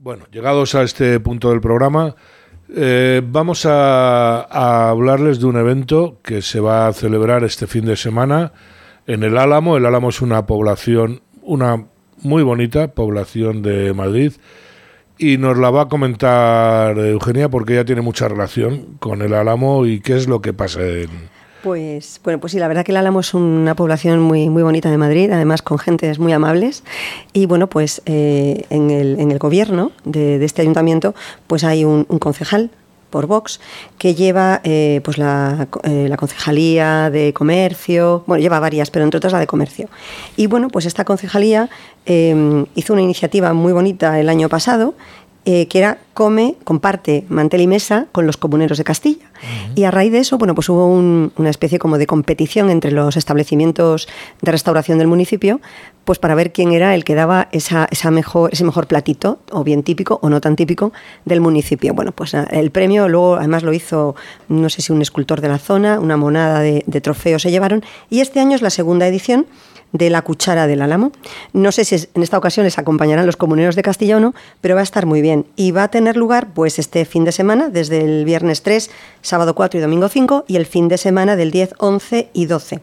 Bueno, llegados a este punto del programa, eh, vamos a, a hablarles de un evento que se va a celebrar este fin de semana en el Álamo. El Álamo es una población, una muy bonita población de Madrid y nos la va a comentar Eugenia porque ella tiene mucha relación con el Álamo y qué es lo que pasa en... Pues bueno, pues sí, la verdad que el Álamo es una población muy, muy bonita de Madrid, además con gentes muy amables. Y bueno, pues eh, en, el, en el gobierno de, este ayuntamiento, pues hay un, concejal por Vox, que lleva eh, pues la, eh, la, concejalía de comercio, bueno, lleva varias, pero entre otras la de comercio. Y bueno, pues esta concejalía eh, hizo una iniciativa muy bonita el año pasado eh, que era come, comparte mantel y mesa con los comuneros de Castilla. Uh -huh. Y a raíz de eso, bueno, pues hubo un, una especie como de competición entre los establecimientos de restauración del municipio, pues para ver quién era el que daba esa, esa mejor, ese mejor platito, o bien típico o no tan típico, del municipio. Bueno, pues el premio luego además lo hizo, no sé si un escultor de la zona, una monada de, de trofeos se llevaron, y este año es la segunda edición de la cuchara del álamo. No sé si en esta ocasión les acompañarán los comuneros de Castilla o no, pero va a estar muy bien. Y va a tener lugar pues este fin de semana, desde el viernes 3, sábado 4 y domingo 5, y el fin de semana del 10, 11 y 12.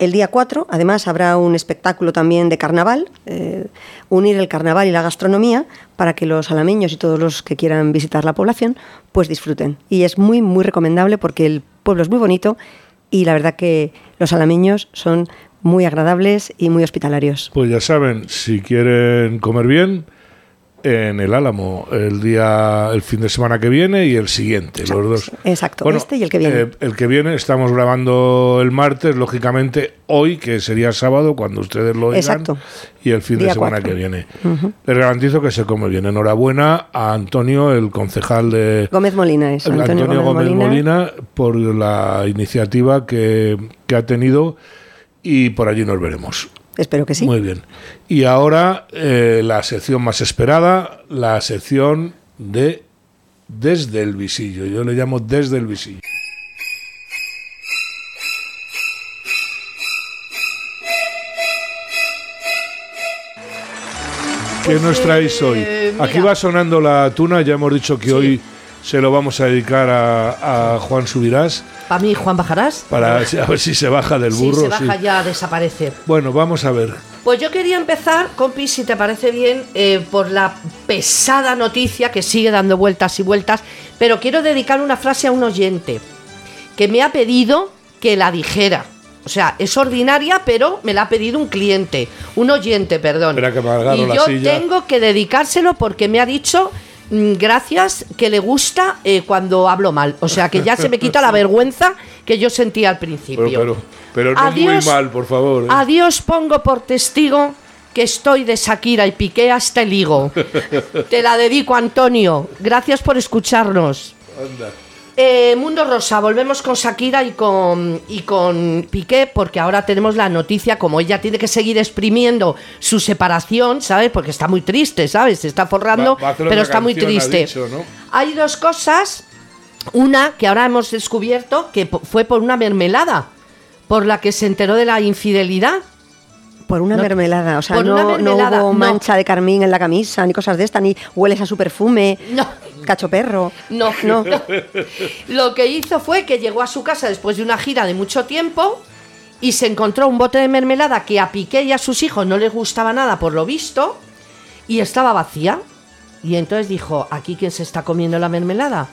El día 4, además, habrá un espectáculo también de carnaval, eh, unir el carnaval y la gastronomía para que los alameños y todos los que quieran visitar la población pues disfruten. Y es muy, muy recomendable porque el pueblo es muy bonito y la verdad que los alameños son muy agradables y muy hospitalarios. Pues ya saben, si quieren comer bien, en el Álamo el día, el fin de semana que viene y el siguiente, exacto, los dos. Exacto, bueno, este y el que viene. Eh, el que viene estamos grabando el martes, lógicamente hoy, que sería sábado cuando ustedes lo oigan, exacto. y el fin día de semana que viene. Uh -huh. Les garantizo que se come bien. Enhorabuena a Antonio, el concejal de Gómez Molina, es Antonio, Antonio Gómez, Gómez Molina. Molina, por la iniciativa que, que ha tenido y por allí nos veremos. Espero que sí. Muy bien. Y ahora eh, la sección más esperada, la sección de Desde el Visillo. Yo le llamo Desde el Visillo. ¿Qué nos traéis hoy? Eh, Aquí va sonando la tuna, ya hemos dicho que sí. hoy se lo vamos a dedicar a, a Juan Subirás. ¿Para mí, Juan Bajarás? Para a ver si se baja del burro. Sí, se baja sí. ya a desaparecer. Bueno, vamos a ver. Pues yo quería empezar, compi, si te parece bien, eh, por la pesada noticia que sigue dando vueltas y vueltas, pero quiero dedicar una frase a un oyente que me ha pedido que la dijera. O sea, es ordinaria, pero me la ha pedido un cliente, un oyente, perdón. Espera que me y la yo silla. tengo que dedicárselo porque me ha dicho gracias que le gusta eh, cuando hablo mal. O sea que ya se me quita la vergüenza que yo sentía al principio. Pero, pero, pero no adiós, muy mal, por favor. ¿eh? Adiós pongo por testigo que estoy de Shakira y piqué hasta el higo. Te la dedico, Antonio. Gracias por escucharnos. Anda. Eh, Mundo Rosa, volvemos con Shakira y con, y con Piqué, porque ahora tenemos la noticia, como ella tiene que seguir exprimiendo su separación, ¿sabes? Porque está muy triste, ¿sabes? Se está forrando, Va- va pero está muy ha triste. dicho, ¿no? Hay dos cosas. Una que ahora hemos descubierto que fue por una mermelada, por la que se enteró de la infidelidad. Por una No, mermelada, o sea, no, no hubo no. mancha de carmín en la camisa, ni cosas de esta, ni hueles a su perfume, No. cacho perro. No, No. no. Lo que hizo fue que llegó a su casa después de una gira de mucho tiempo y se encontró un bote de mermelada que a Piqué y a sus hijos no les gustaba nada por lo visto y estaba vacía. Y entonces dijo, ¿aquí quién se está comiendo la mermelada?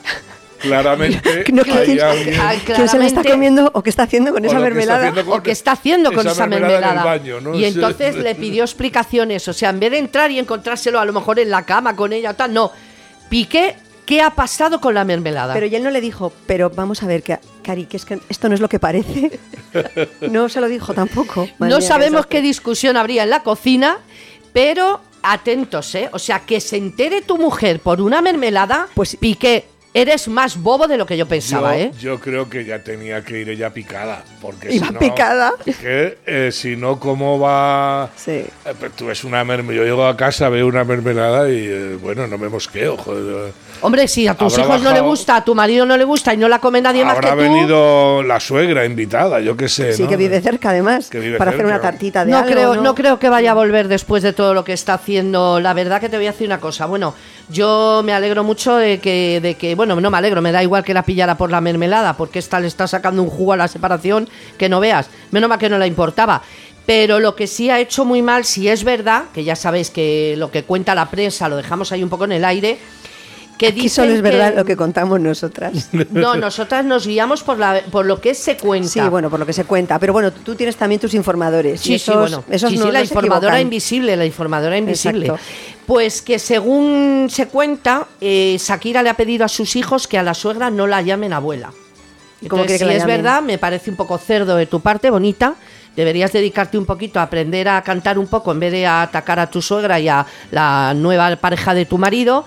Claramente No, que hay quién- alguien Ah, ¿Quién se la está comiendo o qué está haciendo con O esa que mermelada? con- o que está haciendo con esa esa mermelada mermelada. en el baño, ¿no? Y Sí. entonces le pidió explicaciones. O sea, en vez de entrar y encontrárselo a lo mejor en la cama con ella o tal, no. Piqué, ¿qué ha pasado con la mermelada? Pero y él no le dijo, pero vamos a ver, que, Cari, que es que esto no es lo que parece. no se lo dijo tampoco. Madre no mía, sabemos qué discusión habría en la cocina, pero atentos, ¿eh? O sea, que se entere tu mujer por una mermelada, Pues- Piqué, eres más bobo de lo que yo pensaba, yo, ¿eh? yo creo que ya tenía que ir ella picada. Porque Iba si no, picada. Que, eh, si no, ¿cómo va? Sí. Eh, pues tú ves una mermelada. Yo llego a casa, veo una mermelada y, eh, bueno, no me mosqueo, joder. Hombre, si a tus Habrá hijos no le gusta, a tu marido no le gusta y no la come nadie más que Habrá tú. venido la suegra invitada, yo qué sé. Sí, ¿no? que vive cerca además, Que vive para hacer cerca. una tartita de No algo, creo, ¿no? no creo que vaya a volver después de todo lo que está haciendo. La verdad que te voy a decir una cosa. Bueno, yo me alegro mucho de que, de que, bueno, no me alegro, me da igual que la pillara por la mermelada, porque esta le está sacando un jugo a la separación que no veas. Menos mal que no la importaba. Pero lo que sí ha hecho muy mal, si es verdad, que ya sabéis que lo que cuenta la prensa lo dejamos ahí un poco en el aire, que Aquí dicen solo es verdad que- lo que contamos nosotras. No, nosotras nos guiamos por, la, por lo que se cuenta. Sí, bueno, por lo que se cuenta. Pero bueno, tú tienes también tus informadores. Sí, sí, bueno. esos sí, no, sí, la informadora equivocan. invisible, la informadora invisible. Exacto. Pues que según se cuenta, eh, Shakira le ha pedido a sus hijos que a la suegra no la llamen abuela. ¿Cómo quiere Entonces, que si la es llamen? verdad, me parece un poco cerdo de tu parte, bonita. Deberías dedicarte un poquito a aprender a cantar un poco en vez de a atacar a tu suegra y a la nueva pareja de tu marido.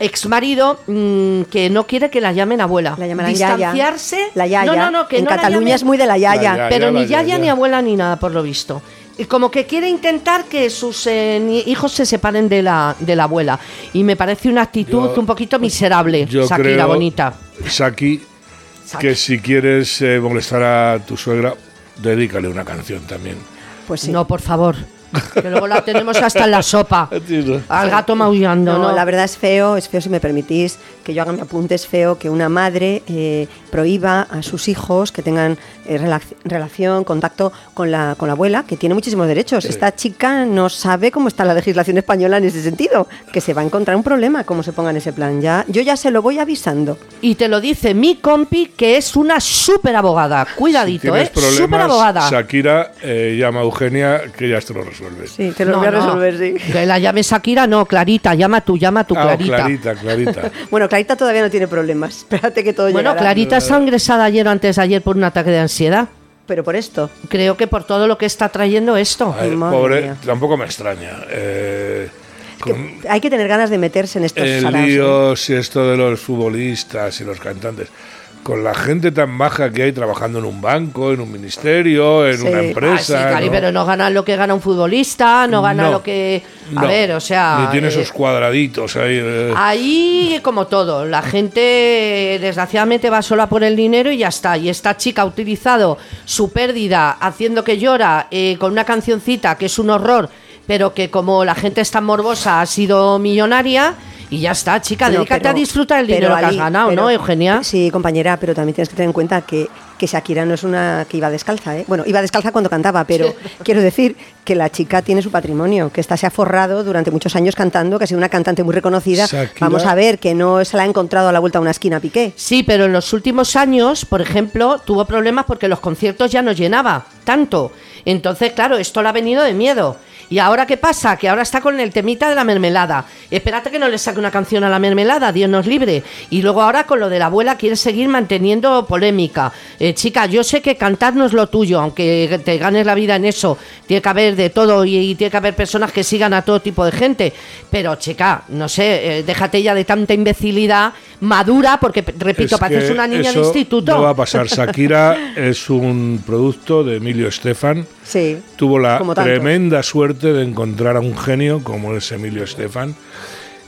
Ex marido que no quiere que la llamen abuela. La llamarán yaya. Distanciarse. La yaya. No, no, no, que en no la Cataluña llamen- es muy de la yaya. La yaya. pero ni yaya yaya. ni abuela ni nada, por lo visto. Y como que quiere intentar que sus eh, hijos se separen de la, de la abuela. Y me parece una actitud Yo- un poquito miserable, Yo Shakira, creo, bonita. Saki, que si quieres eh, molestar a tu suegra, dedícale una canción también. Pues sí. No, por favor. Que luego la tenemos hasta en la sopa. Al gato maullando, No, ¿no? la verdad es feo, es feo si me permitís que yo haga mi apunte, es feo que una madre eh, prohíba a sus hijos que tengan eh, relac- relación, contacto con la, con la abuela, que tiene muchísimos derechos. Esta chica no sabe cómo está la legislación española en ese sentido, que se va a encontrar un problema como se ponga en ese plan. Ya, yo ya se lo voy avisando. Y te lo dice mi compi, que es una súper abogada. Cuidadito, si ¿eh? Súper abogada. Siquiera eh, llama a Eugenia, que ya te lo resuelve. Sí, te lo No, voy a no. resolver, sí. Que la llame Shakira, no, Clarita, llama tú, llama tú, Ah, Clarita. Clarita, Clarita. Bueno, Clarita todavía no tiene problemas. Espérate que todo Bueno, llegará. Clarita está ingresada ayer o antes de ayer por un ataque de ansiedad. Pero por esto. Creo que por todo lo que está trayendo esto. Ay, pobre, mía. tampoco me extraña. Eh, con Hay que tener ganas de meterse en estos el saraos, ¿eh? lío, si esto de los futbolistas y los cantantes. Con la gente tan baja que hay trabajando en un banco, en un ministerio, en Sí. una Ah, Ah, sí, empresa. Cari, ¿no? pero no gana lo que gana un futbolista, no gana No, lo que... A no. ver, o sea... Ni tiene eh, esos cuadraditos ahí. eh. Ahí, como todo, la gente desgraciadamente va sola por el dinero y ya está. Y esta chica ha utilizado su pérdida haciendo que llora eh, con una cancioncita que es un horror, pero que como la gente es tan morbosa ha sido millonaria y ya está, chica, No, dedícate pero- a disfrutar el pero, dinero que has ganado, pero- ¿no, Eugenia? Sí, compañera, pero también tienes que tener en cuenta que, que Shakira no es una que iba descalza, ¿eh? Bueno, iba descalza cuando cantaba, pero quiero decir que la chica tiene su patrimonio, que esta se ha forrado durante muchos años cantando, que ha sido una cantante muy reconocida. Shakira- Vamos a ver, que no se la ha encontrado a la vuelta a una esquina Piqué. Sí, pero en los últimos años, por ejemplo, tuvo problemas porque los conciertos ya no llenaba tanto. Entonces, claro, esto le ha venido de miedo. ¿Y ahora qué pasa? Que ahora está con el temita de la mermelada. Espérate que no le saque una canción a la mermelada, Dios nos libre. Y luego ahora con lo de la abuela quiere seguir manteniendo polémica. Eh, chica, yo sé que cantar no es lo tuyo, aunque te ganes la vida en eso. Tiene que haber de todo y, y tiene que haber personas que sigan a todo tipo de gente. Pero, chica, no sé, eh, déjate ya de tanta imbecilidad madura, porque, repito, Es pareces una niña de instituto. No va a pasar. Shakira es un producto de Emilio Estefan. Sí. Tuvo la tremenda suerte de encontrar a un genio como es Emilio Estefan,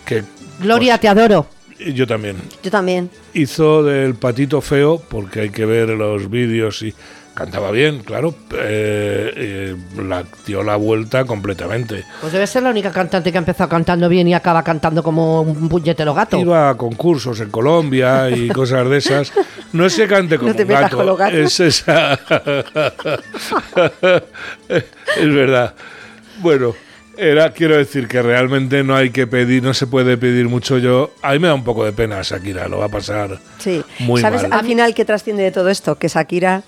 que Gloria, te adoro. pues, yo también Yo también. hizo del patito feo, porque hay que ver los vídeos y cantaba bien, claro, eh, eh, la dio la vuelta completamente. Pues debe ser la única cantante que ha empezado cantando bien y acaba cantando como un puñetero gato. Iba a concursos en Colombia y cosas de esas. No es que cante como No te un gato, con los gatos. es esa. es verdad. Bueno, era, quiero decir que realmente no hay que pedir, no se puede pedir mucho. Yo, a mí me da un poco de pena Shakira, lo va a pasar Sí. muy ¿Sabes mal. al final qué trasciende de todo esto? Que Shakira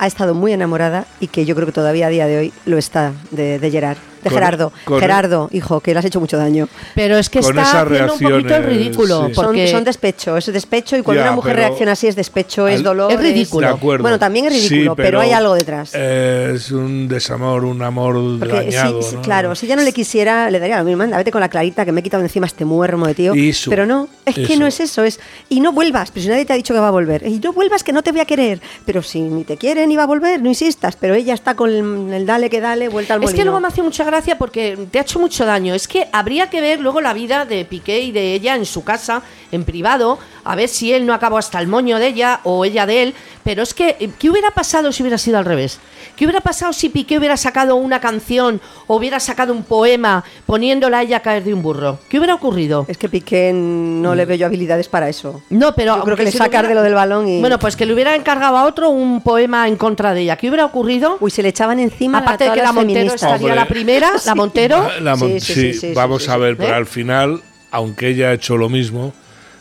ha estado muy enamorada y que yo creo que todavía a día de hoy lo está de, de Gerard. De Con- Gerardo. con- Gerardo, hijo, que le has hecho mucho daño. Pero es que Con está haciendo un poquito el ridículo. sí. Son, Porque son despecho, es despecho y cuando Ya, una mujer reacciona así es despecho, es dolor. Es ridículo. De acuerdo. Bueno, también es ridículo, Sí, pero, hay algo detrás. eh, es un desamor, un amor Porque dañado. si- ¿no? claro, si ya no le quisiera, le daría lo mismo. Anda, vete con la clarita que me he quitado encima este muermo de tío. Eso, pero no, es que no es eso. es Y no vuelvas, pero si nadie te ha dicho que va a volver. Y no vuelvas que no te voy a querer. Pero si ni te quiere ni va a volver, no insistas. Pero ella está con el, el dale que dale, vuelta al Es que molino. luego me hace mucha gracia porque te ha hecho mucho daño. Es que habría que ver luego la vida de Piqué y de ella en su casa, en privado, a ver si él no acabó hasta el moño de ella o ella de él. Pero es que, eh, ¿qué hubiera pasado si hubiera sido al revés? ¿Qué hubiera pasado si Piqué hubiera sacado una canción o hubiera sacado un poema poniéndola a ella a caer de un burro? ¿Qué hubiera ocurrido? Es que Piqué no le veo yo habilidades para eso. No, pero. Yo creo que le sacar hubiera- de lo del balón y- Bueno, pues que le hubiera encargado a otro un poema en contra de ella. ¿Qué hubiera ocurrido? Uy, se le echaban encima Aparte a de que la Montero feministas. estaría Hombre. la primera, la Montero. La mon- Sí, sí, sí, sí, sí, vamos sí, a ver, pero ¿Eh? al final, aunque ella ha hecho lo mismo,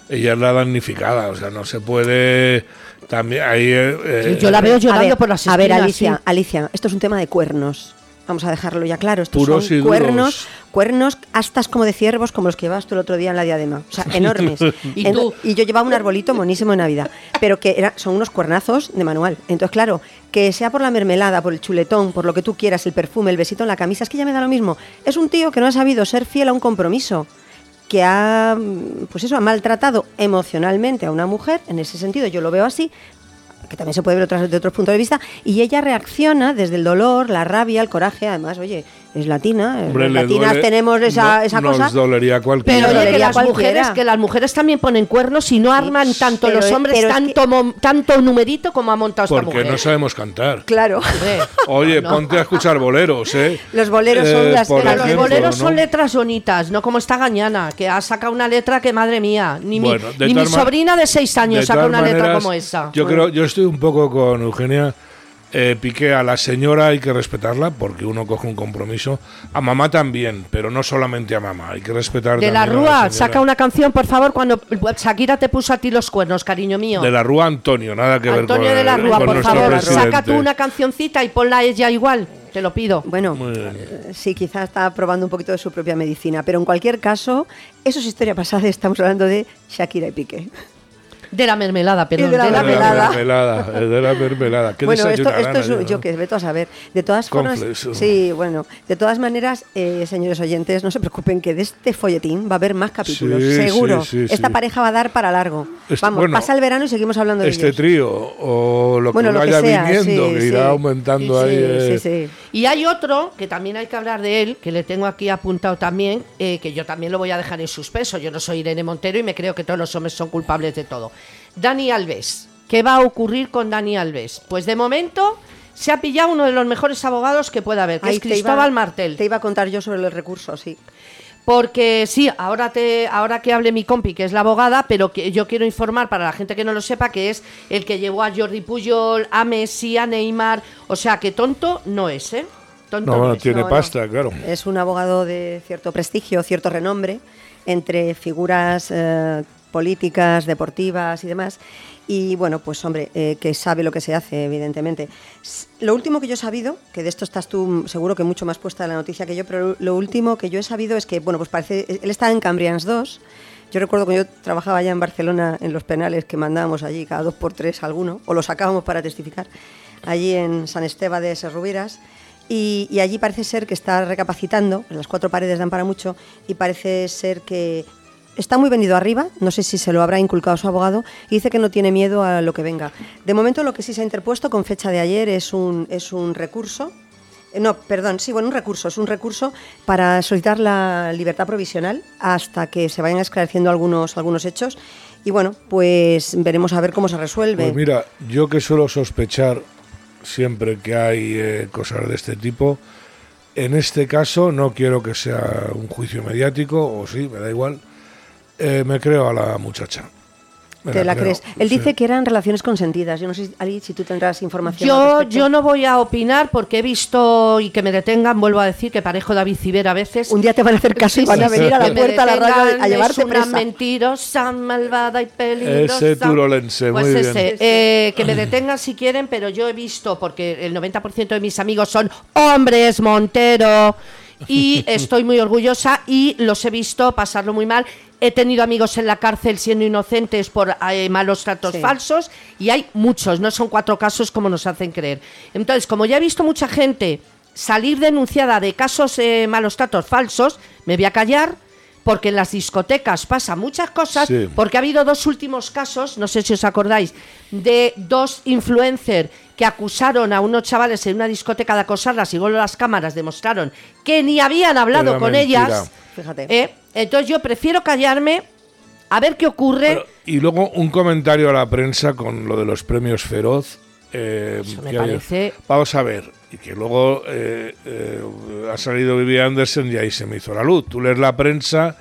ella es la damnificada. O sea, no se puede. También ahí. eh, eh, Yo la veo A llorando ver, por las a ver, Alicia, sí. Alicia, esto es un tema de cuernos. Vamos a dejarlo ya claro. Estos Puros son y duros. cuernos, cuernos astas como de ciervos, como los que llevabas tú el otro día en la diadema. O sea, enormes. ¿Y En- tú? y yo llevaba un arbolito monísimo de Navidad. Pero que era, son unos cuernazos de manual. Entonces, claro, que sea por la mermelada, por el chuletón, por lo que tú quieras, el perfume, el besito en la camisa, es que ya me da lo mismo. Es un tío que no ha sabido ser fiel a un compromiso que ha, mm, pues eso, ha maltratado emocionalmente a una mujer, en ese sentido yo lo veo así, que también se puede ver otras, de otros puntos de vista, y ella reacciona desde el dolor, la rabia, el coraje, además, oye, es latina, eh, hombre, las le tenemos duele- tenemos esa, no- esa nos cosa. dolería a cualquiera. Pero oye, que dolería las cualquiera. mujeres, que las mujeres también ponen cuernos y no arman tanto pero los es- hombres pero es tanto, mo- tanto numerito como ha montado esta porque mujer. no sabemos cantar. Claro, Oye, no. ponte a escuchar boleros, ¿eh? Los boleros son las- por Pero los boleros ¿no? son letras bonitas, no como esta gañana, que ha sacado una letra que, madre mía, ni Bueno, mi, ni mi sobrina de seis años De saca una letra como esa. Yo creo, yo estoy un poco con Eugenia. Eh, Piqué a la señora hay que respetarla porque uno coge un compromiso. A mamá también, pero no solamente a mamá. Hay que respetar De la Rúa, saca una canción, por favor, cuando Shakira te puso a ti los cuernos, cariño mío. De la Rúa Antonio, nada que ver con Antonio de la Rúa, por favor, presidente. saca tú una cancioncita y ponla a ella igual, te lo pido. bueno, eh, sí, quizás está probando un poquito de su propia medicina, pero en cualquier caso, eso es historia pasada, estamos hablando de Shakira y Piqué. De la mermelada, perdón. de la De la mermelada. mermelada, de la mermelada. ¿Qué bueno, esto, es yo no? que veto a saber. De todas formas, sí, bueno, de todas maneras, eh, señores oyentes, no se preocupen que de este folletín va a haber más capítulos, Sí, seguro. sí, sí, Esta sí. pareja va a dar para largo. Este- Vamos, bueno, pasa el verano y seguimos hablando de Este ellos. trío o lo que bueno, lo que vaya sea, viniendo, sí, que sí. irá aumentando Sí, ahí. eh, sí, sí. Y hay otro, que también hay que hablar de él, que le tengo aquí apuntado también, eh, que yo también lo voy a dejar en suspenso. Yo no soy Irene Montero y me creo que todos los hombres son culpables de todo. Dani Alves. ¿Qué va a ocurrir con Dani Alves? Pues de momento se ha pillado uno de los mejores abogados que pueda haber, que Ahí es te iba- Cristóbal Martel. Te iba a contar yo sobre el recurso, sí. Porque sí, ahora te, ahora que hable mi compi, que es la abogada, pero que yo quiero informar para la gente que no lo sepa, que es el que llevó a Jordi Puyol, a Messi, a Neymar. O sea, que tonto no es, ¿eh? Tonto No, es. tiene no, no. pasta, claro. Es un abogado de cierto prestigio, cierto renombre entre figuras eh, políticas, deportivas y demás. Y bueno, pues hombre, eh, que sabe lo que se hace, evidentemente. Lo último que yo he sabido, que de esto estás tú seguro que mucho más puesta en la noticia que yo, pero lo último que yo he sabido es que, bueno, pues parece, él está en Cambrians 2. Yo recuerdo que yo trabajaba allá en Barcelona en los penales que mandábamos allí cada dos por tres alguno, o lo sacábamos para testificar, allí en San Esteban de Serrubiras. Y, y allí parece ser que está recapacitando, las cuatro paredes dan para mucho, y parece ser que está muy venido arriba, no sé si se lo habrá inculcado su abogado, y dice que no tiene miedo a lo que venga. De momento lo que sí se ha interpuesto con fecha de ayer es un, es un recurso, eh, no, perdón, sí, bueno, un recurso, es un recurso para solicitar la libertad provisional hasta que se vayan esclareciendo algunos, algunos hechos. Y bueno, pues veremos a ver cómo se resuelve. Pues mira, yo que suelo sospechar siempre que hay eh, cosas de este tipo, en este caso no quiero que sea un juicio mediático, o sí, me da igual, eh, me creo a la muchacha. Me ¿Te la creo, crees? Él sí. dice que eran relaciones consentidas. Yo no sé, si- Ali, si tú tendrás información. al Yo, respecto. yo no voy a opinar porque he visto y que me detengan, vuelvo a decir que parejo David Civera a veces. Un día te van a hacer caso y Sí, van a venir a la puerta a la radio a llevarte es una presa. mentirosa, malvada y peligrosa. Ese turolense, pues muy ese, bien. eh, que me detengan si quieren, pero yo he visto, porque el 90% de mis amigos son hombres, Montero, y estoy muy orgullosa y los he visto pasarlo muy mal. He tenido amigos en la cárcel siendo inocentes por eh, malos tratos Sí. falsos y hay muchos, no son cuatro casos como nos hacen creer. Entonces, como ya he visto mucha gente salir denunciada de casos eh, malos tratos falsos, me voy a callar porque en las discotecas pasan muchas cosas, Sí. porque ha habido dos últimos casos, no sé si os acordáis, de dos influencers que acusaron a unos chavales en una discoteca de acosarlas y luego las cámaras demostraron que ni habían hablado Era con mentira. ellas. Fíjate. ¿eh? Entonces yo prefiero callarme a ver qué ocurre. Pero- y luego un comentario a la prensa con lo de los premios Feroz. eh, Eso me parece- Vamos a ver. Y que luego eh, eh, ha salido Vivi Anderson y ahí se me hizo la luz. Tú lees la prensa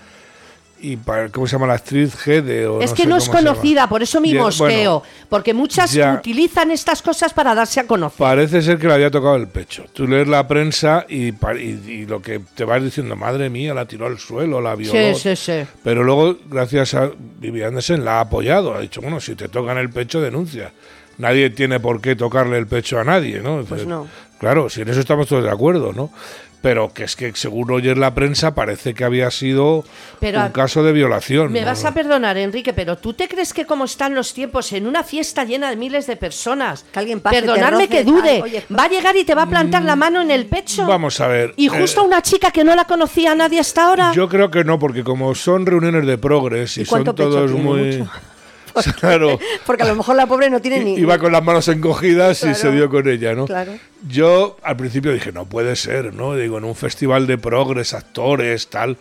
y ¿cómo se llama la actriz Gede? O es no que no es conocida, por eso mi mosqueo. bueno, porque muchas ya. utilizan estas cosas para darse a conocer. Parece ser que le había tocado el pecho. Tú lees la prensa y, pa- y- y lo que te vas diciendo, madre mía, la tiró al suelo, la violó. Sí, sí, sí. Pero luego, gracias a Vivi Anderson, la ha apoyado. Ha dicho, bueno, si te tocan el pecho, denuncia. Nadie tiene por qué tocarle el pecho a nadie, ¿no? Pues no. Claro, si en eso estamos todos de acuerdo, ¿no? Pero que es que según oyes la prensa parece que había sido Pero, un caso de violación. Me ¿no? vas a perdonar, Enrique, pero ¿tú te crees que como están los tiempos en una fiesta llena de miles de personas? Que alguien pase, roce, que dude. ay, oye, va a llegar y te va a plantar la mano en el pecho. Vamos a ver. Y eh, justo una chica que no la conocía nadie hasta ahora. Yo creo que no, porque como son reuniones de progres y, ¿Y son todos tiene? muy. Mucho. Claro. Porque a lo mejor la pobre no tiene ni. Iba con las manos encogidas y se dio con ella, ¿no? Claro. Yo al principio dije, no puede ser, ¿no? Digo, en un festival de progres, actores, tal,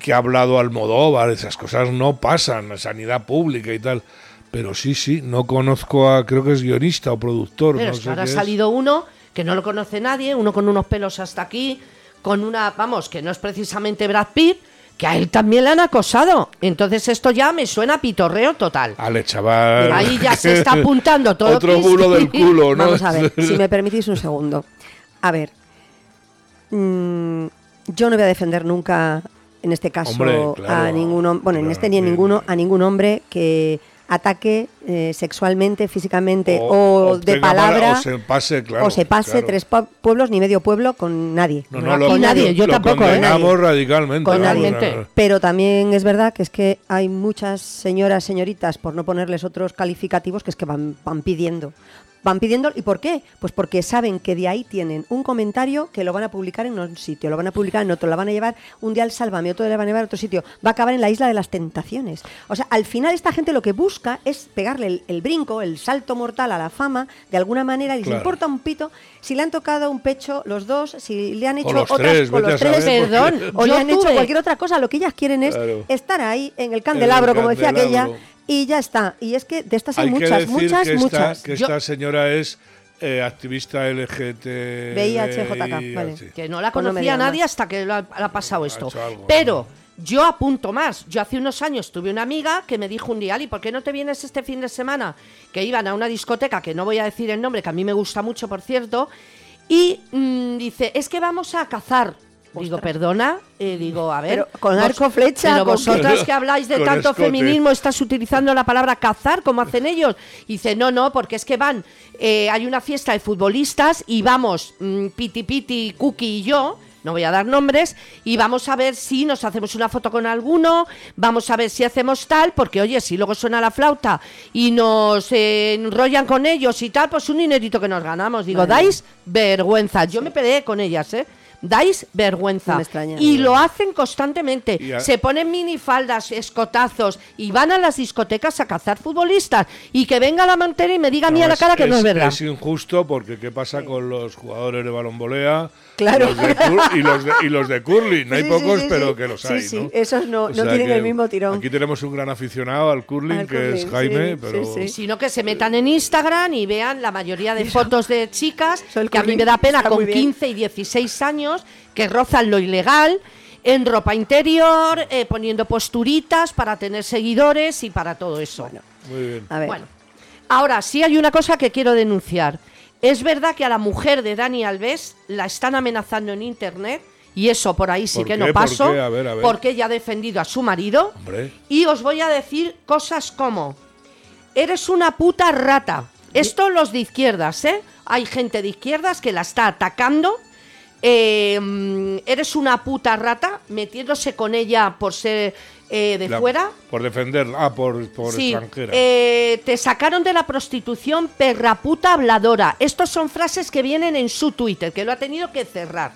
que ha hablado Almodóvar, esas cosas no pasan, sanidad pública y tal. Pero sí, sí, no conozco a, creo que es guionista o productor. Pero no es que sé ahora ha salido uno que no lo conoce nadie, uno con unos pelos hasta aquí, con una, vamos, que no es precisamente Brad Pitt, que a él también le han acosado. Entonces esto ya me suena a pitorreo total. Ale, chaval. Ahí ya se está apuntando todo. Otro bulo del culo, ¿no? Vamos a ver, si me permitís un segundo. A ver, mm, yo no voy a defender nunca, en este caso, Hombre, claro, a ningún hom- bueno, en este ni en sí. ninguno, a ningún hombre que ataque eh, sexualmente, físicamente o, o de mala- palabra o se pase, claro, o se pase claro. tres pue- pueblos ni medio pueblo con nadie. No, No, no, aquí lo, nadie, yo tampoco, ¿eh? condenamos radicalmente. Con nadie. Pero también es verdad que es que hay muchas señoras, señoritas, por no ponerles otros calificativos, que es que van, van pidiendo. Van pidiendo, ¿y por qué? Pues porque saben que de ahí tienen un comentario que lo van a publicar en un sitio, lo van a publicar en otro, la van a llevar un día al Sálvame, otro le van a llevar a otro sitio, va a acabar en la isla de las tentaciones. O sea, al final esta gente lo que busca es pegarle el, el brinco, el salto mortal a la fama, de alguna manera, y les Claro. importa un pito si le han tocado un pecho los dos, si le han hecho los otras tres, con vete los tres, saber, Perdón, o le han hecho cualquier otra cosa, lo que ellas quieren es Claro. estar ahí en el candelabro, En el como decía candelabro. aquella, y ya está. Y es que de estas hay, Hay que muchas, decir muchas, que esta, muchas. que Yo- esta señora es eh, activista LGBT. VIH, vale. sí. Que no la Pues no conocía digas nadie hasta que le ha, pasado esto. algo, Pero yo apunto más. Yo hace unos años tuve una amiga que me dijo un día, Ali, ¿por qué no te vienes este fin de semana? Que iban a una discoteca, que no voy a decir el nombre, que a mí me gusta mucho, por cierto. Y mm, dice, es que vamos a cazar. Digo, perdona, Eh, digo, a ver. Pero con vos- arco, flecha, Pero vosotras que habláis de tanto escote. feminismo, estás utilizando la palabra cazar como hacen ellos. Y dice, no, no, porque es que van, eh, hay una fiesta de futbolistas y vamos, mm, Piti Piti, Cookie y yo, no voy a dar nombres, y vamos a ver si nos hacemos una foto con alguno, vamos a ver si hacemos tal, porque oye, si luego suena la flauta y nos eh, enrollan con ellos y tal, pues un dinerito que nos ganamos. Digo, Vale. dais vergüenza. Yo me peleé con ellas, ¿eh? Dais vergüenza. No me extraña. y lo hacen constantemente. Se ponen minifaldas, escotazos y van a las discotecas a cazar futbolistas. Y que venga la mantera y me diga a mí a la cara que no es verdad. Es injusto porque ¿qué pasa con los jugadores de balonbolea? Claro. Y los de, y los de, y los de curling. Hay Sí, sí, pocos, sí, pero sí. que los hay, sí, ¿no? esos no- O no tienen el mismo tirón. Aquí tenemos un gran aficionado al curling, Al que es Jaime, sí, pero... sí, sí. Sino que se metan en Instagram y vean la mayoría de fotos de chicas que a mí me da pena está con muy bien. 15 y 16 años que rozan lo ilegal en ropa interior, eh, poniendo posturitas para tener seguidores y para todo eso. Muy bien. A ver, Bueno, ahora sí hay una cosa que quiero denunciar. Es verdad que a la mujer de Dani Alves la están amenazando en internet y eso por ahí sí ¿Por que qué? no ¿Por paso qué? A ver, a ver. porque ella ha defendido a su marido Hombre. y os voy a decir cosas como eres una puta rata. Esto los de izquierdas, ¿eh? Hay gente de izquierdas que la está atacando eh, mm, eres una puta rata, metiéndose con ella por ser eh, de La- fuera. Por defender, ah, por, por Sí, extranjera. eh, te sacaron de la prostitución perra puta habladora. Estos son frases que vienen en su Twitter, que lo ha tenido que cerrar.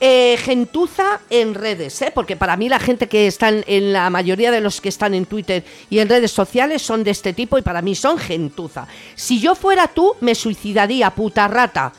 Eh, gentuza en redes, ¿eh? porque para mí la gente que están en la mayoría de los que están en Twitter y en redes sociales son de este tipo y para mí son gentuza. Si yo fuera tú, me suicidaría, puta rata.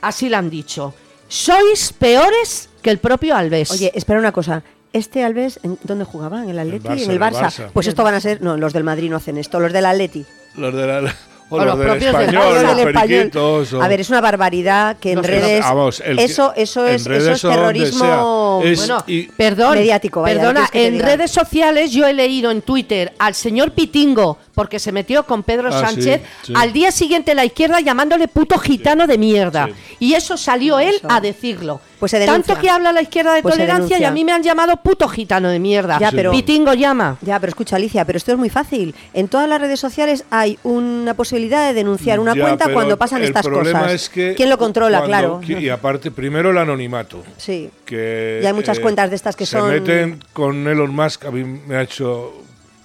Así le han dicho. Sois peores que el propio Alves. Oye, espera una cosa. Este Alves, ¿en ¿dónde jugaba? ¿En el Atleti? Barça, ¿En el el Barça? Pues esto van a ser... No, los del Madrid no hacen esto, los del Atleti. Los, de la, o O los propios del español, los español. periquitos, o- A ver, es una barbaridad que en No, redes... vamos, el que- eso, eso es, redes eso es o donde terrorismo... sea. Es- Bueno, y- perdón, mediático, vaya, perdona, ¿quieres que te en redes sociales yo he leído en Twitter al señor Pitingo, porque se metió con Pedro Ah, Sánchez, sí, sí. al día siguiente la izquierda llamándole puto gitano de mierda. sí. Y eso salió él Eso. a decirlo. Pues se. Tanto que habla la izquierda de Pues tolerancia y a mí me han llamado puto gitano de mierda. Ya, pero- Pitingo llama. Ya, pero escucha, Alicia, pero esto es muy fácil. En todas las redes sociales hay una posibilidad de denunciar una Ya, cuenta cuando pasan el estas problema cosas. es que ¿Quién lo controla? cuando- claro. Y aparte, primero el anonimato. Sí. Que, Y hay muchas cuentas de estas que se son- meten con Elon Musk. A mí me ha hecho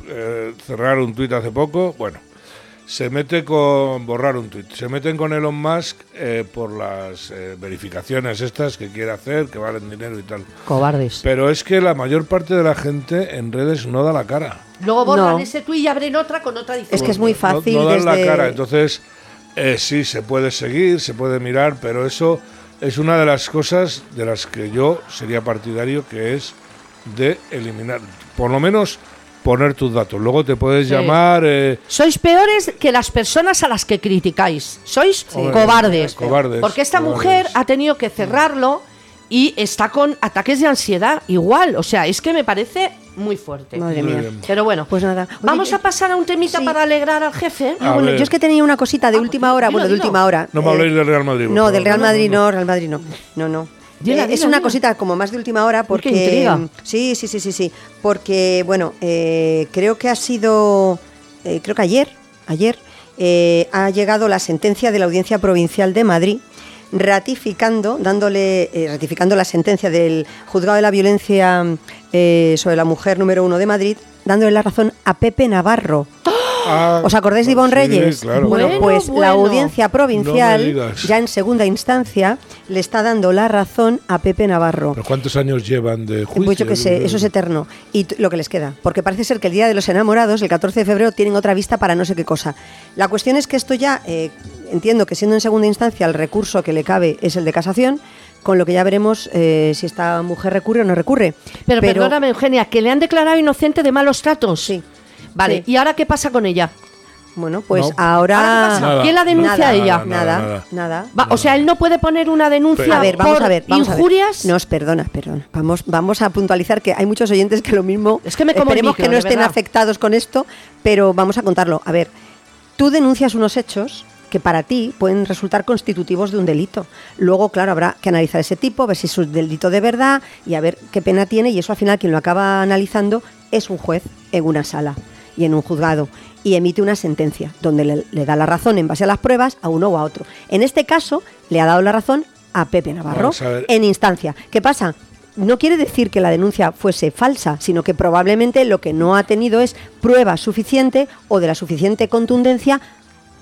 eh, cerrar un tuit hace poco. Bueno, se mete con borrar un tuit. Se meten con Elon Musk eh, por las eh, verificaciones estas que quiere hacer, que valen dinero y tal. Cobardes. Pero es que la mayor parte de la gente en redes no da la cara. Luego borran No. ese tuit y abren otra con otra diferencia. Es que es muy No- fácil No, dan desde- la cara. Entonces, eh, sí, se puede seguir, se puede mirar, pero eso es una de las cosas de las que yo sería partidario, que es de eliminar, por lo menos poner tus datos. Luego te puedes Sí. llamar... eh, Sois peores que las personas a las que criticáis. Sois cobardes. cobardes, Porque esta cobardes. mujer ha tenido que cerrarlo y está con ataques de ansiedad igual. O sea, es que me parece muy fuerte. Madre mía. Pero bueno, Pues nada. Oye, vamos yo- a pasar a un temita Sí. para alegrar al jefe. Ah, bueno, yo es que tenía una cosita de Ah, última hora. dilo, Bueno, de dilo. última hora. No me Eh, habléis del Real Madrid. No, favor. del Real Madrid no. no, Real Madrid no. No, no. Dila, Eh, es una dila. cosita como más de última hora porque... qué intriga. Sí, sí, sí, sí, sí. Porque, bueno, eh, creo que ha sido... eh, creo que ayer, ayer, eh, ha llegado la sentencia de la Audiencia Provincial de Madrid ratificando, dándole, eh, ratificando la sentencia del Juzgado de la Violencia eh, sobre la Mujer número uno de Madrid, dándole la razón a Pepe Navarro. Ah, ¿Os acordáis de Ivonne sí, Reyes? claro. Bueno, Bueno, pues bueno. la audiencia provincial, ya en segunda instancia, le está dando la razón a Pepe Navarro. ¿Pero cuántos años llevan de juicio? Pues yo que sé, eso es eterno. Y lo que les queda. Porque parece ser que el Día de los Enamorados, el 14 de febrero, tienen otra vista para no sé qué cosa. La cuestión es que esto ya, eh, entiendo que siendo en segunda instancia el recurso que le cabe es el de casación, con lo que ya veremos eh, si esta mujer recurre o no recurre. Pero, perdóname, Eugenia, que le han declarado inocente de malos tratos. Sí. Vale, Sí. ¿y ahora qué pasa con ella? Bueno, pues No. ahora... ¿Ahora qué pasa? Nada. ¿Quién la denuncia Nada, a ella? Nada, Nada, nada. nada. Va, o sea, él no puede poner una denuncia Pero- A ver, vamos por a ver, vamos injurias. a ver. Nos perdona, perdona. Vamos, vamos a puntualizar que hay muchos oyentes que lo mismo. Es que me como el esperemos micro, que no estén verdad. afectados con esto, pero vamos a contarlo. A ver, tú denuncias unos hechos que para ti pueden resultar constitutivos de un delito. Luego, claro, habrá que analizar ese tipo, ver si es un delito de verdad y a ver qué pena tiene. Y eso al final quien lo acaba analizando es un juez en una sala y en un juzgado y emite una sentencia donde le, le da la razón en base a las pruebas a uno o a otro. En este caso, le ha dado la razón a Pepe Navarro a en instancia. ¿Qué pasa? No quiere decir que la denuncia fuese falsa, sino que probablemente lo que no ha tenido es prueba suficiente o de la suficiente contundencia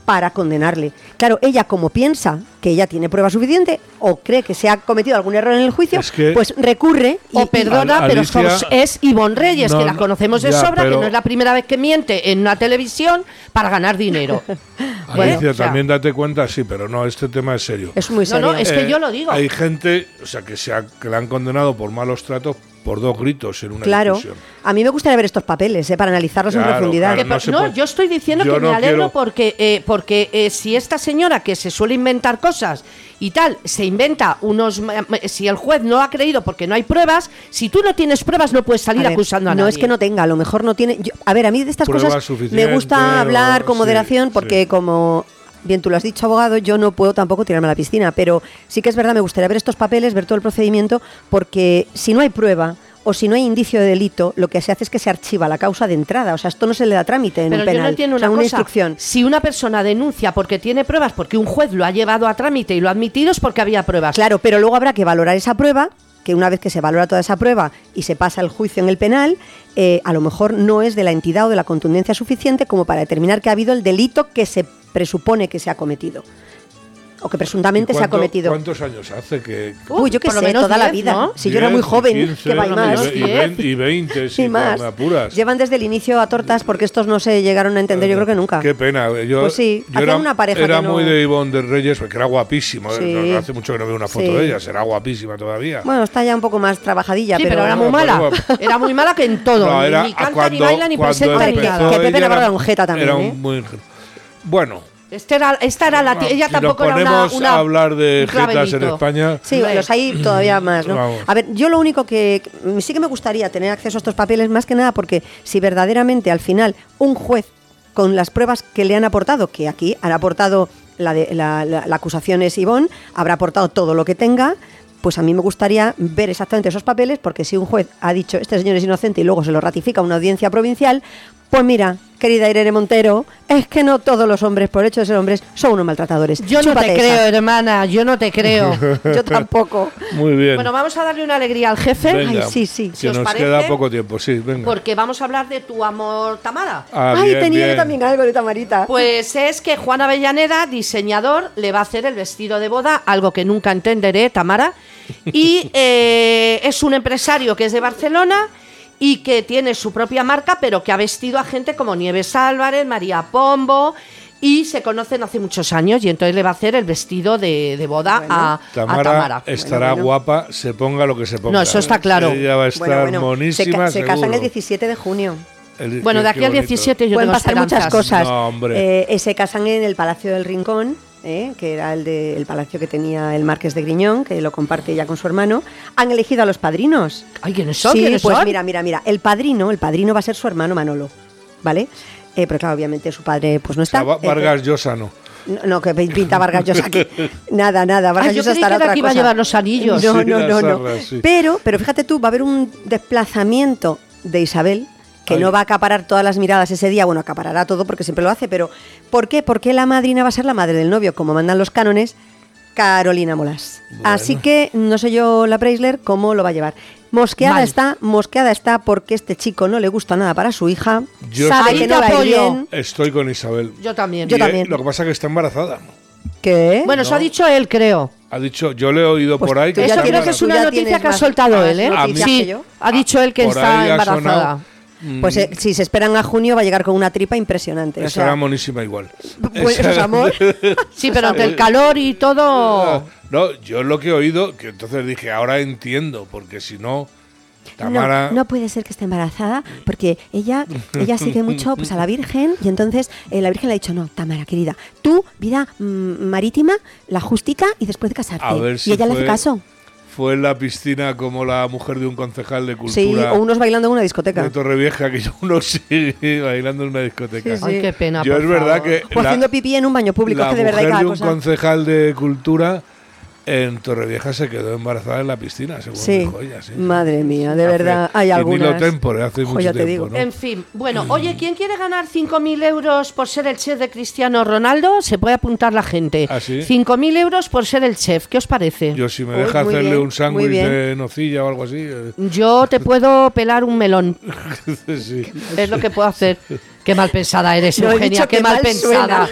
para condenarle. Claro, ella como piensa que ella tiene prueba suficiente o cree que se ha cometido algún error en el juicio, Es que- pues recurre y, O perdona, Al- pero Alicia- es Ivonne Reyes, No, que la no, conocemos de ya, sobra, que no es la primera vez que miente en una televisión para ganar dinero. Alicia, Bueno, o sea, también date cuenta, sí, pero no, este tema es serio. es muy No, serio. no, es que yo lo digo. Hay gente, o sea, que, se ha- que le han condenado por malos tratos por dos gritos en una Claro, discusión. a mí me gustaría ver estos papeles eh, para analizarlos en profundidad. claro, no no, yo estoy diciendo Yo que me no alegro quiero- porque, eh, porque eh, si esta señora que se suele inventar cosas y tal, se inventa unos... Si el juez no ha creído porque no hay pruebas, si tú no tienes pruebas no puedes salir A ver, acusando a no nadie. es que no tenga, a lo mejor no tiene. yo- a ver, a mí de estas Prueba cosas me gusta hablar o- con sí, moderación porque sí. como bien tú lo has dicho, abogado, yo no puedo tampoco tirarme a la piscina, pero sí que es verdad, me gustaría ver estos papeles, ver todo el procedimiento, porque si no hay prueba o si no hay indicio de delito, lo que se hace es que se archiva la causa de entrada. O sea, esto no se le da trámite en Pero un yo penal. no entiendo O sea, una, cosa. instrucción. Si una persona denuncia porque tiene pruebas, porque un juez lo ha llevado a trámite y lo ha admitido, es porque había pruebas. Claro, pero luego habrá que valorar esa prueba, que una vez que se valora toda esa prueba y se pasa el juicio en el penal, eh, a lo mejor no es de la entidad o de la contundencia suficiente como para determinar que ha habido el delito que se presupone que se ha cometido. O que presuntamente ¿Y se ha cometido. ¿Cuántos años hace que.? Uy, yo lo sé, menos toda la 10, vida. ¿no? Si yo era muy 10, joven, 15, que va y más. Y, 10. 20, y 20, sí, y más. me apuras. Llevan desde el inicio a tortas porque estos no se llegaron a entender, yo creo que nunca. Qué pena. Yo, Pues sí, yo hacían era, una pareja era que no- muy de Ivonne de Reyes, porque era guapísima. Sí. ¿eh? Hace mucho que no veo una foto Sí. de ella. Será guapísima todavía. Bueno, está ya un poco más trabajadilla, Sí, pero, pero, era muy mala. Era muy mala que en todo. No, ni- era ni canta, cuando, ni baila, ni presenta, ni empezó nada. que Pepe Navarro era- un jeta también, era ¿eh? muy- bueno, Este era, esta era la tía- ella si nos tampoco era una, ponemos una- a hablar de jetas en. España, Sí, los hay todavía más, ¿no? Vamos. A ver, yo lo único que que sí que me gustaría tener acceso a estos papeles, más que nada porque si verdaderamente al final un juez con las pruebas que le han aportado, que aquí han aportado la, de, la, la- la acusación es Ivón, habrá aportado todo lo que tenga, pues a mí me gustaría ver exactamente esos papeles, porque si un juez ha dicho este señor es inocente y luego se lo ratifica una audiencia provincial, pues mira, querida Irene Montero, es que no todos los hombres, por el hecho de ser hombres, son unos maltratadores. Yo no te esa. creo, hermana, yo no te creo. Yo tampoco. muy bien. bueno, vamos a darle una alegría al jefe, Venga, Ay, sí, sí. Que Si os nos parece, queda poco tiempo, sí, venga. porque vamos a hablar de tu amor, Tamara. Ah, Ay, bien, tenía yo también algo de Tamarita. Pues es que Juan Avellaneda, diseñador, le va a hacer el vestido de boda, algo que nunca entenderé, Tamara. Y eh, es un empresario que es de Barcelona y que tiene su propia marca, pero que ha vestido a gente como Nieves Álvarez, María Pombo. Y se conocen hace muchos años y entonces le va a hacer el vestido de, de boda Bueno. a, a Tamara, estará Bueno, bueno. guapa, se ponga lo que se ponga. No, eso está claro. Ella va a estar Bueno, bueno, se, monísima. ca- se casan el 17 de junio. El- Bueno, de aquí al bonito. 17 yo Pueden tengo pasar muchas cosas. No, hombre. Eh, eh, se casan en el Palacio del Rincón, eh, que era el, de, el palacio que tenía el Marqués de Griñón, que lo comparte ya con su hermano. Han elegido a los padrinos. Ay, ¿quiénes son? Sí, ¿Quiénes pues son? mira, mira, mira. El padrino, el padrino va a ser su hermano Manolo, ¿vale? Eh, pero claro, obviamente su padre pues no O sea, está. Eh, Vargas Llosa no. No, no, que pinta Vargas Llosa aquí. Nada, nada. Vargas Ay, yo Llosa estará que iba a llevar los anillos. No, Sí, no, no, no. sí. Pero, pero fíjate tú, va a haber un desplazamiento de Isabel que Ay. no va a acaparar todas las miradas ese día. Bueno, acaparará todo porque siempre lo hace, pero ¿por qué? Porque la madrina va a ser la madre del novio, como mandan los cánones, Carolina Molas. Bueno. Así que no sé yo, la Preisler, cómo lo va a llevar. Mosqueada Mal. está, mosqueada está porque este chico no le gusta nada para su hija, Yo sabe estoy- que no va bien. Estoy con Isabel. Yo también. Yo Y, también. Lo que pasa es que está embarazada. ¿Qué? Bueno, eso ha dicho él, creo. Ha dicho, yo le he oído Pues por ahí que Eso creo que es una noticia que ha soltado él, ¿eh? Sí, ha dicho él que Por está embarazada. Pues eh, si se esperan a junio va a llegar con una tripa impresionante. o sea, monísima igual. pues, es amor. Sí, pero ante el calor y todo. No, yo lo que he oído, que entonces dije, ahora entiendo, porque si no, Tamara... No, no puede ser que esté embarazada porque ella, ella sigue mucho pues, a la Virgen y entonces eh, la Virgen le ha dicho, no, Tamara, querida, tú, vida mm, marítima, la justica y después de casarte. A ver si y ella le fue- hace caso. Fue en la piscina como la mujer de un concejal de cultura Sí, o unos bailando en una discoteca. de Torrevieja, que uno sigue bailando en una discoteca. Sí, sí. Ay, qué pena. Yo por es verdad favor. que O la- haciendo pipí en un baño público, la que de verdad hay mujer cada de un cosa. concejal de cultura en Torrevieja se quedó embarazada en la piscina, según Sí, dijo ella. Sí. madre mía, de Hace- verdad, hay en algunas. Tempore, hace mucho ya te tiempo, digo. ¿no? En fin, bueno, oye, ¿quién quiere ganar 5.000 euros por ser el chef de Cristiano Ronaldo? Se puede apuntar la gente. ¿Ah, sí? 5.000 euros por ser el chef. ¿Qué os parece? Yo si me Uy, deja hacerle bien, un sándwich de nocilla o algo así. eh, Yo te puedo pelar un melón. sí. Es lo que puedo hacer. Qué mal pensada eres, No, Eugenia. Qué mal mal pensada.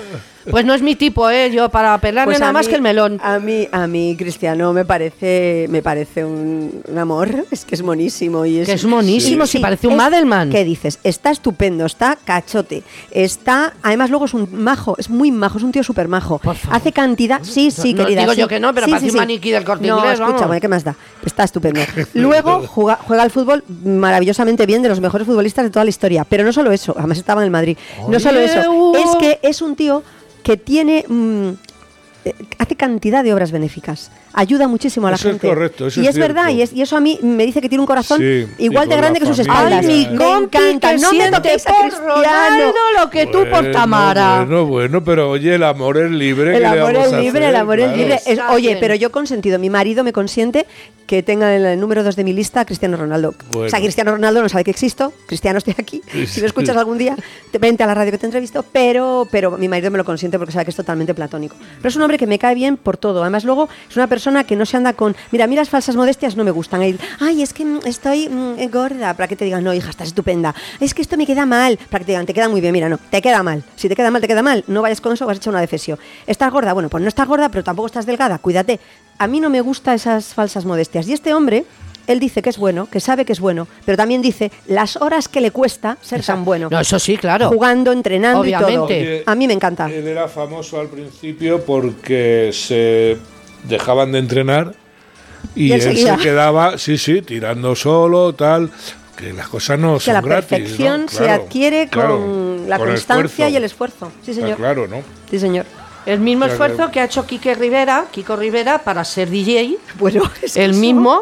Pues no es mi tipo, ¿eh? Yo para pelarme Pues nada más que el melón. A mí, a mí Cristiano me parece, me parece un, un amor, es que es monísimo y es, Que es monísimo, si parece un es- Madelman. ¿Qué dices? Está estupendo, está cachote, está, además luego es un majo, es muy majo, es un tío súper majo. Hace cantidad, sí, sí, No, querida. digo sí. yo que no, pero Sí, parece sí, un sí. maniquí del Corte No, Inglés, escúchame, ¿qué más da? Está estupendo. Luego juega, juega al fútbol maravillosamente bien, de los mejores futbolistas de toda la historia. Pero no solo eso, además estaba en el Madrid. No solo eso, es que es un tío que tiene mm, eh, hace cantidad de obras benéficas. Ayuda muchísimo a la Eso es gente. correcto, eso y es es, verdad, y, es- y eso a mí me dice que tiene un corazón Sí, igual de grande que sus espaldas. Ay, mi Me encanta. que No me toquéis a por Cristiano. Ronaldo lo que tú por Bueno, Tamara. Bueno, bueno, pero oye, el amor es libre. El ¿qué le amor es libre, hacer? el amor es Claro. libre. Es- oye, pero yo consentido, mi marido me consiente que tenga en el número 2 de mi lista a Cristiano Ronaldo. Bueno. O sea, Cristiano Ronaldo no sabe que existo, Cristiano estoy aquí. Sí, Si lo escuchas sí. algún día, te- vente a la radio que te entrevisto, pero, pero mi marido me lo consiente porque sabe que es totalmente platónico. Pero es un hombre que me cae bien por todo. Además, luego es una persona que no se anda con. Mira, a mí las falsas modestias no me gustan. Ay, Ay, es que estoy mm, gorda, para que te digan, no, hija, estás estupenda. Es que esto me queda mal, para que te digan, te queda muy bien. Mira, no, te queda mal. Si te queda mal, te queda mal. No vayas con eso, vas a echar una defesio. ¿Estás gorda? Bueno, pues no estás gorda, pero tampoco estás delgada. Cuídate. A mí no me gustan esas falsas modestias. Y este hombre. Él dice que es bueno, que sabe que es bueno, pero también dice las horas que le cuesta ser tan bueno. No, eso sí, claro. Jugando, entrenando y todo. Obviamente. Oye, A mí me encanta. Él era famoso al principio porque se dejaban de entrenar y, Y él se quedaba, sí, sí, tirando solo, tal. Que las cosas no que son la gratis. perfección ¿no? se Claro, adquiere claro, con la con constancia y el esfuerzo. Sí, Está señor. claro, ¿no? Sí, señor. El mismo Claro, esfuerzo claro. que ha hecho Quique Rivera, Kiko Rivera, para ser DJ. Bueno, es el eso. mismo.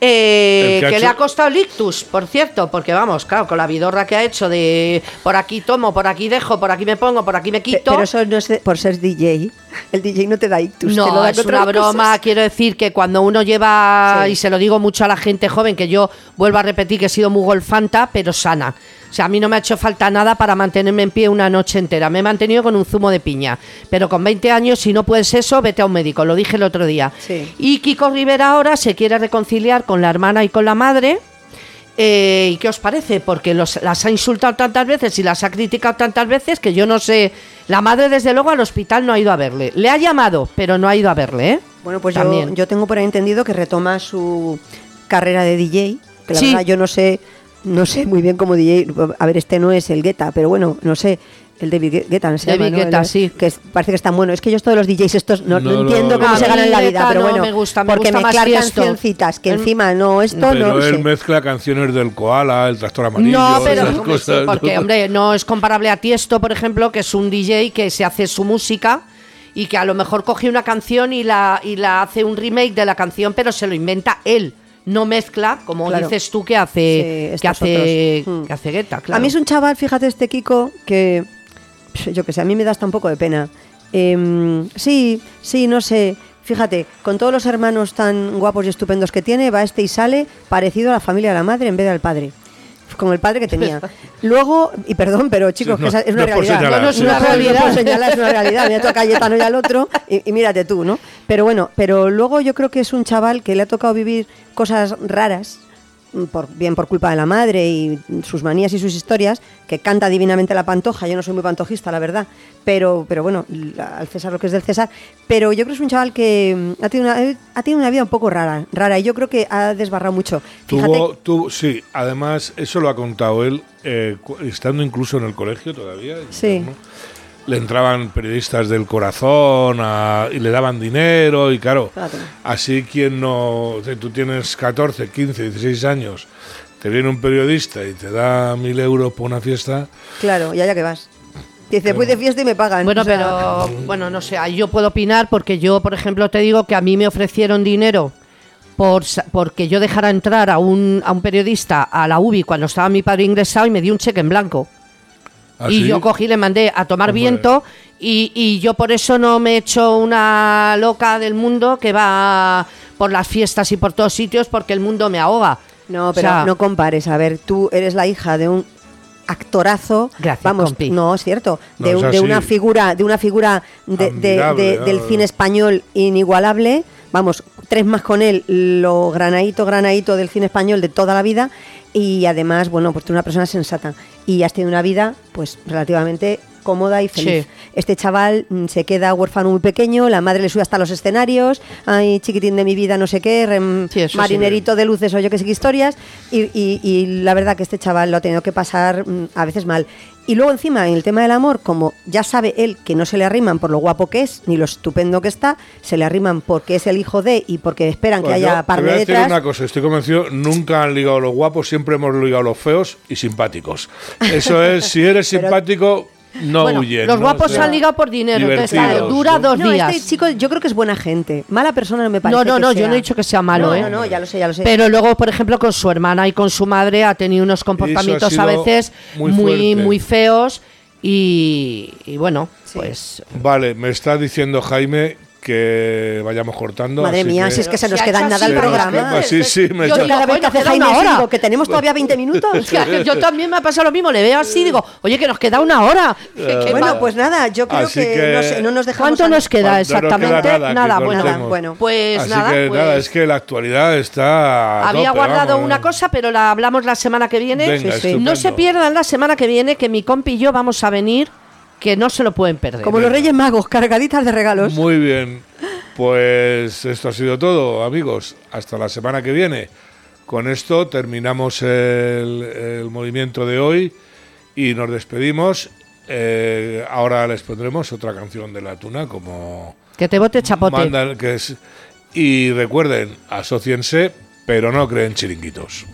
eh, El que que, ha le ha costado el ictus, por cierto, porque vamos, claro, con la vidorra que ha hecho de por aquí tomo, por aquí dejo, por aquí me pongo, por aquí me quito. Pero eso no es de- por ser DJ. El DJ no te da ictus. te lo No, da es una broma. cosas. Quiero decir que cuando uno lleva, Sí. y se lo digo mucho a la gente joven, que yo vuelvo a repetir que he sido muy golfanta, pero sana. O sea, a mí no me ha hecho falta nada para mantenerme en pie una noche entera. Me he mantenido con un zumo de piña. Pero con 20 años, si no puedes eso, vete a un médico. Lo dije el otro día. Sí. Y Kiko Rivera ahora se quiere reconciliar con la hermana y con la madre. Eh, ¿Y qué os parece? Porque los, las ha insultado tantas veces y las ha criticado tantas veces que yo no sé. La madre, desde luego, al hospital no ha ido a verle. Le ha llamado, pero no ha ido a verle, ¿eh? Bueno, pues yo, También. yo tengo por ahí entendido que retoma su carrera de DJ. Que la Sí. verdad yo no sé, no sé muy bien cómo DJ. A ver, este no es el Guetta, pero bueno, no sé. El David Gue- Guetta, ¿no se David llama, ¿no? Guetta, El- sí. Que es- parece que están bueno. Es que yo todos los DJs estos no, no No, entiendo cómo no. se ganan la vida, pero no bueno. me gusta, me porque gusta más mezclar Tiesto. cancioncitas, que El- encima no esto, Pero no él sé. mezcla canciones del koala, el tractor amarillo. No, pero esas hombre, sí, cosas, porque ¿no? hombre, no es comparable a Tiesto, por ejemplo, que es un DJ que se hace su música y que a lo mejor coge una canción y la, y la hace un remake de la canción, pero se lo inventa él. No mezcla, como Claro. dices tú, que Sí, hace, que hace, otros. Mm. que hace Guetta, claro. A mí es un chaval, fíjate, este Kiko, que yo que sé, a mí me da hasta un poco de pena. Em, sí, sí, no sé. Fíjate, con todos los hermanos tan guapos y estupendos que tiene, va este y sale parecido a la familia de la madre en vez del padre. Como el padre que tenía. Luego, y perdón, pero chicos, Sí, que no, esa es una no realidad. señalar, No, no es una realidad. puedo señalar, es una realidad. Mira tú a Cayetano y al otro, y, y mírate tú, ¿no? Pero bueno, pero luego yo creo que es un chaval que le ha tocado vivir cosas raras, por, bien por culpa de la madre y sus manías y sus historias, que canta divinamente la pantoja. Yo no soy muy pantojista, la verdad, pero, pero bueno, al César lo que es del César. Pero yo creo que es un chaval que mm, ha tenido una, ha tenido una vida un poco rara, rara, y yo creo que ha desbarrado mucho. Fíjate, Tuvo, tuvo- sí, además, eso lo ha contado él, eh, estando incluso en el colegio todavía. Sí. Le entraban periodistas del corazón a- y le daban dinero y claro, así quien no, si tú tienes 14, 15, 16 años, te viene un periodista y te da mil euros por una fiesta, claro, ya ya que vas. Dice, voy de fiesta y me pagan. Bueno, O sea, pero bueno, no sé, ahí yo puedo opinar porque yo, por ejemplo, te digo que a mí me ofrecieron dinero por sa- porque yo dejara entrar a un, a un periodista a la UBI cuando estaba mi padre ingresado y me dio un cheque en blanco. Así, Y yo cogí, le mandé a tomar Hombre. viento y, y yo por eso no me he hecho una loca del mundo que va por las fiestas y por todos sitios porque el mundo me ahoga. No, O pero sea, no compares. A ver, tú eres la hija de un actorazo. Gracias, Vamos, compi. no, es cierto. No, De, es un- de así. una figura, de una figura de- de- del ah. cine español inigualable. Vamos, tres más con él, lo granadito, granadito del cine español de toda la vida. Y además, bueno, pues tú eres una persona sensata. Y has tenido una vida, pues, relativamente cómoda y feliz. Sí. Este chaval mm, se queda huérfano muy pequeño, la madre le sube hasta los escenarios, ay, chiquitín de mi vida, no sé qué, rem- Sí, eso sí. marinerito de luces o yo qué sé qué historias. Y, y- y la verdad que este chaval lo ha tenido que pasar mm, a veces mal. Y luego encima, en el tema del amor, como ya sabe él que no se le arriman por lo guapo que es, ni lo estupendo que está, se le arriman porque es el hijo de y porque esperan Pues que yo haya a decir detrás. una cosa, estoy convencido, nunca han ligado los guapos, siempre hemos ligado los feos y simpáticos. Eso es, si eres simpático, no Bueno, huyen. los ¿no? guapos O sea, se han ligado por dinero, entonces dura ¿no? dos no, días. este chico yo creo que es buena gente. Mala persona no me parece. No, no, que no, yo no he dicho que sea malo, no, ¿eh? No, no, ya lo sé, ya lo sé. Pero luego, por ejemplo, con su hermana y con su madre ha tenido unos comportamientos a veces muy muy, feos y, y bueno, pues Vale, me está diciendo Jaime que vayamos cortando. Madre así mía, que- si es que se nos queda hecho nada el programa. queda- sí, sí, me Yo Y cada vez que hace Jaime hora. digo que tenemos todavía 20 minutos. yo también me ha pasado lo mismo, le veo así, digo, oye, que nos queda una hora. Que bueno, pues nada, yo creo Así que, que- no, sé, no nos dejamos. ¿Cuánto nos queda No nos queda exactamente? nada, que nada, bueno. bueno. Pues Así nada, que pues nada, es que la actualidad está. había tope, guardado vamos. una cosa, pero la hablamos la semana que viene. Venga, Sí, sí. estupendo. No se pierdan la semana que viene que mi compi y yo vamos a venir, que no se lo pueden perder. Como los Reyes Magos, cargaditas de regalos. Muy bien. Pues esto ha sido todo, amigos. Hasta la semana que viene. Con esto terminamos el, el movimiento de hoy y nos despedimos. Eh, ahora les pondremos otra canción de la tuna como Que te bote chapote. mandan que es y recuerden asóciense pero no creen chiringuitos